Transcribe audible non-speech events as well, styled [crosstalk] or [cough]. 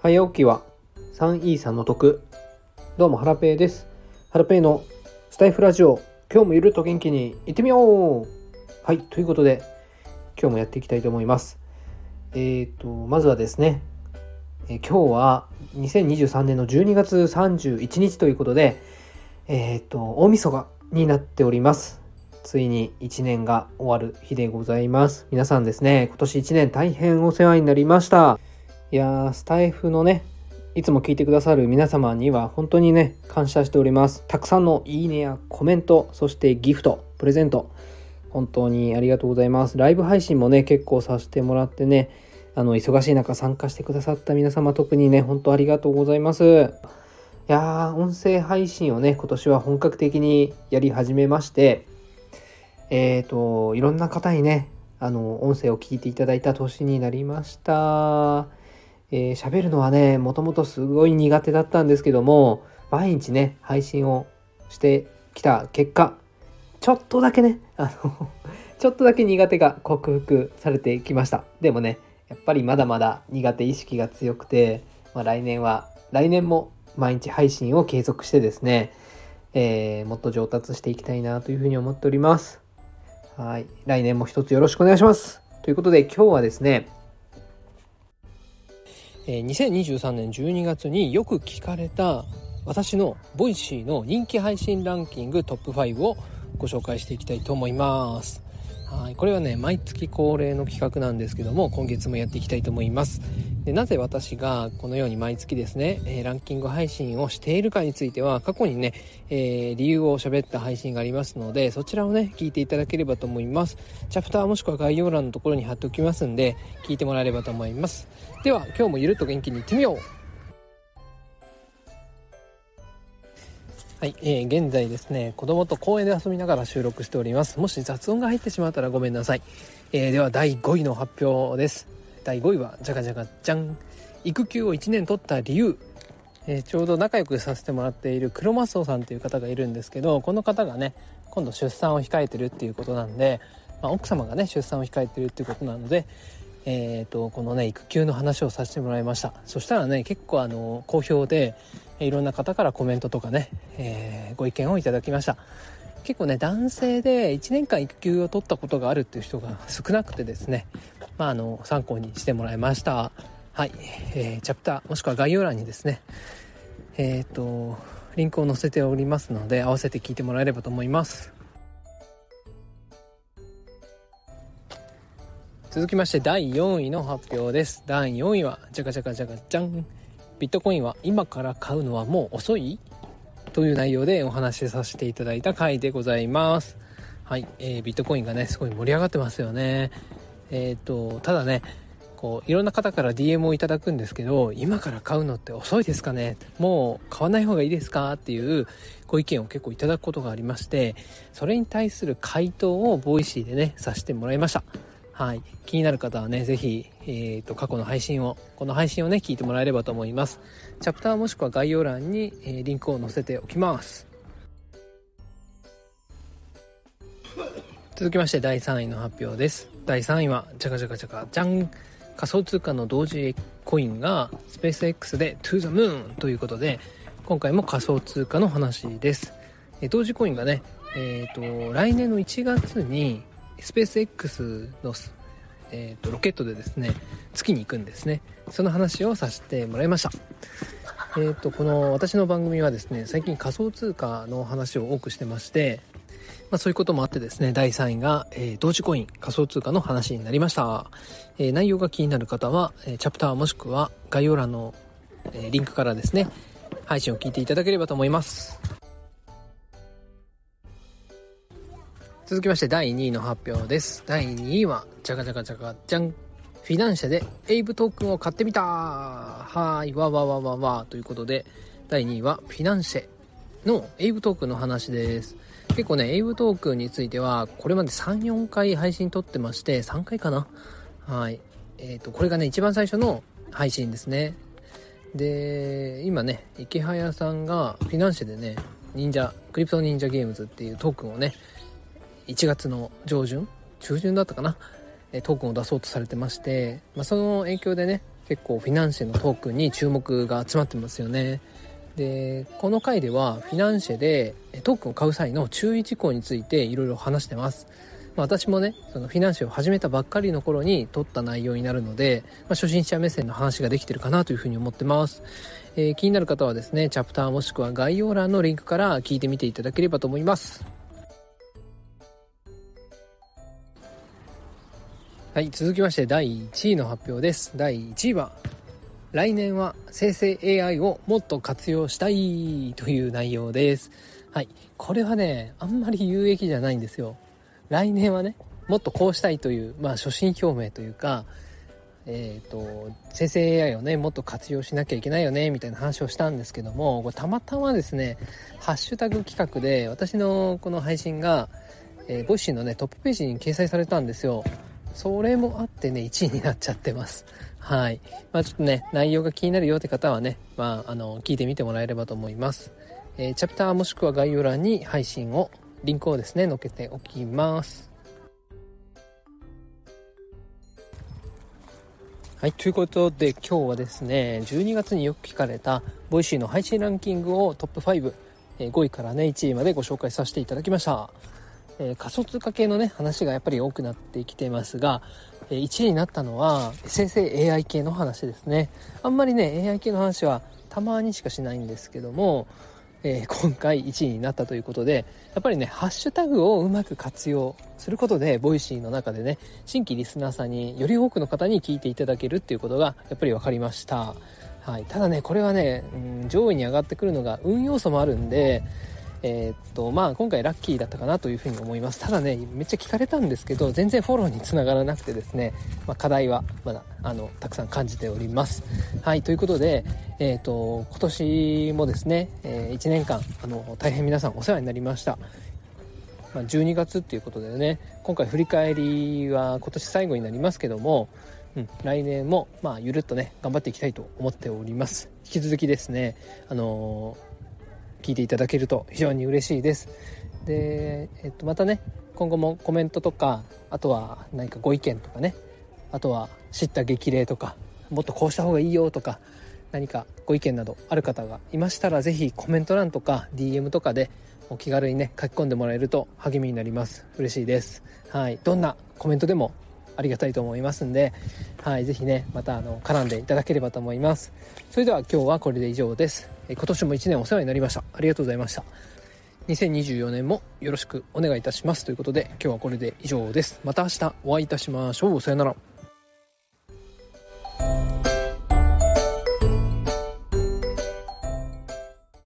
早起きは 3E の得。どうも、ハラペーです。ハラペーのスタイフラジオ、今日もゆるっと元気に行ってみようはい、ということで、今日もやっていきたいと思います。えっ、ー、と、まずはですね、えー、今日は2023年の12月31日ということで、えっ、ー、と、大晦日になっております。ついに1年が終わる日でございます。皆さんですね、今年1年大変お世話になりました。いやー、スタイフのね、いつも聞いてくださる皆様には本当にね、感謝しております。たくさんのいいねやコメント、そしてギフト、プレゼント、本当にありがとうございます。ライブ配信もね、結構させてもらってね、あの、忙しい中参加してくださった皆様特にね、本当ありがとうございます。いやー、音声配信をね、今年は本格的にやり始めまして、えっ、ー、と、いろんな方にね、あの、音声を聞いていただいた年になりました。えー、喋るのはね、もともとすごい苦手だったんですけども、毎日ね、配信をしてきた結果、ちょっとだけね、あの [laughs] ちょっとだけ苦手が克服されてきました。でもね、やっぱりまだまだ苦手意識が強くて、まあ、来年は、来年も毎日配信を継続してですね、えー、もっと上達していきたいなというふうに思っております。はい。来年も一つよろしくお願いします。ということで今日はですね、え2023年12月によく聞かれた私の Voicy の人気配信ランキングトップ5をご紹介していきたいと思います。はい、これはね毎月恒例の企画なんですけども今月もやっていきたいと思いますでなぜ私がこのように毎月ですね、えー、ランキング配信をしているかについては過去にね、えー、理由を喋った配信がありますのでそちらをね聞いていただければと思いますチャプターもしくは概要欄のところに貼っておきますんで聞いてもらえればと思いますでは今日もゆるっと元気にいってみようはい、えー、現在ですね、子供と公園で遊びながら収録しております。もし雑音が入ってしまったらごめんなさい。えー、では第5位の発表です。第5位は、じゃがじゃがじゃん。育休を1年取った理由。えー、ちょうど仲良くさせてもらっている黒マスオさんという方がいるんですけど、この方がね、今度出産を控えてるっていうことなんで、まあ、奥様がね、出産を控えてるっていうことなので、えーと、このね育休の話をさせてもらいましたそしたらね結構あの好評でいろんな方からコメントとかね、えー、ご意見をいただきました結構ね男性で1年間育休を取ったことがあるっていう人が少なくてですね、まあ、あの参考にしてもらいました。はい、えー、チャプターもしくは概要欄にですねえっ、ー、とリンクを載せておりますので合わせて聞いてもらえればと思います。続きまして第4位の発表です。第4位はじゃかじゃかじゃかじゃんビットコインは今から買うのはもう遅い？という内容でお話しさせていただいた回でございます。はい、えー、ビットコインがねすごい盛り上がってますよね。えっ、ー、とただねこういろんな方から DM をいただくんですけど今から買うのって遅いですかね？もう買わない方がいいですか？っていうご意見を結構いただくことがありましてそれに対する回答を Voicy でねさせてもらいましたはい。気になる方はね、ぜひ、えっ、ー、と、過去の配信を、この配信をね、聞いてもらえればと思います。チャプターもしくは概要欄に、えー、リンクを載せておきます。続きまして第3位の発表です。第3位は、じゃかじゃかじゃか、じゃん仮想通貨の同時コインがスペース X で To the Moon ということで、今回も仮想通貨の話です。え同時コインがね、えっ、ー、と、来年の1月にスペース X の、えーと、ロケットでですね月に行くんですねその話をさせてもらいましたえーと、この私の番組はですね最近仮想通貨の話を多くしてまして、まあ、そういうこともあってですね第3位が、えー、同時コイン仮想通貨の話になりました、えー、内容が気になる方は、えー、チャプターもしくは概要欄の、えリンクからですね配信を聞いていただければと思います続きまして第2位の発表です。第2位は、じゃがじゃがじゃがじゃん。フィナンシェでエイブトークンを買ってみたはーい、わわわわわということで、第2位はフィナンシェのエイブトークンの話です。結構ね、エイブトークについては、これまで3、4回配信撮ってまして、3回かなはい。えっ、ー、と、これがね、一番最初の配信ですね。で、今ね、池早さんがフィナンシェでね、忍者、クリプト忍者ゲームズっていうトークンをね、1月の上旬中旬だったかなトークンを出そうとされてまして、まあ、その影響でね結構フィナンシェのトークンに注目が集まってますよね。でこの回ではフィナンシェでトークンを買う際の注意事項についていろいろ話してます。まあ、私もねそのフィナンシェを始めたばっかりの頃に撮った内容になるので、まあ、初心者目線の話ができてるかなというふうに思ってます、えー、気になる方はですねチャプターもしくは概要欄のリンクから聞いてみていただければと思います。はい続きまして第1位の発表です。第1位は来年は生成 AI をもっと活用したいという内容です。はい。これはねあんまり有益じゃないんですよ。来年はねもっとこうしたいという、まあ、所信表明というか、えーと、生成 AI をねもっと活用しなきゃいけないよねみたいな話をしたんですけどもこれたまたまですねハッシュタグ企画で私のこの配信が、えー、 Voicy のねトップページに掲載されたんですよ。それもあってね1位になっちゃってます。はい。まあちょっとね内容が気になるよって方はねまああの聞いてみてもらえればと思います、えー、チャプターもしくは概要欄に配信をリンクをですね載っけておきます。はい、ということで今日はですね、12月によく聞かれた Voicy の配信ランキングをトップ5、え5位からね、1位までご紹介させていただきました。えー、仮想通貨系のね、話がやっぱり多くなってきてますが、えー、1位になったのは、生成 AI 系の話ですね。あんまりね、AI 系の話はたまにしかしないんですけども、えー、今回1位になったということでやっぱりねハッシュタグをうまく活用することで Voicy の中でね新規リスナーさんにより多くの方に聞いていただけるっていうことがやっぱり分かりました、はい、ただねこれはね、うん、上位に上がってくるのが運要素もあるんでえー、っとまあ今回ラッキーだったかなというふうに思います。ただねめっちゃ聞かれたんですけど全然フォローにつながらなくてですね、まあ、課題はまだあのたくさん感じております。はいということでえー、っと今年もですね、えー、1年間あの大変皆さんお世話になりました。まあ、12月っていうことでね今回振り返りは今年最後になりますけども、うん、来年もまあゆるっとね頑張っていきたいと思っております。引き続きですねあの聞いていただけると非常に嬉しいです。で、えっと、またね今後もコメントとかあとは何かご意見とかねあとは知った激励とかもっとこうした方がいいよとか何かご意見などある方がいましたら是非コメント欄とか DM とかでお気軽にね書き込んでもらえると励みになります。嬉しいです。はい。どんなコメントでもありがたいと思いますんで、はい、ぜひね、またあの絡んでいただければと思います。それでは今日はこれで以上です。今年も1年お世話になりました。ありがとうございました。2024年もよろしくお願いいたします。ということで今日はこれで以上です。また明日お会いいたしましょう。さよなら。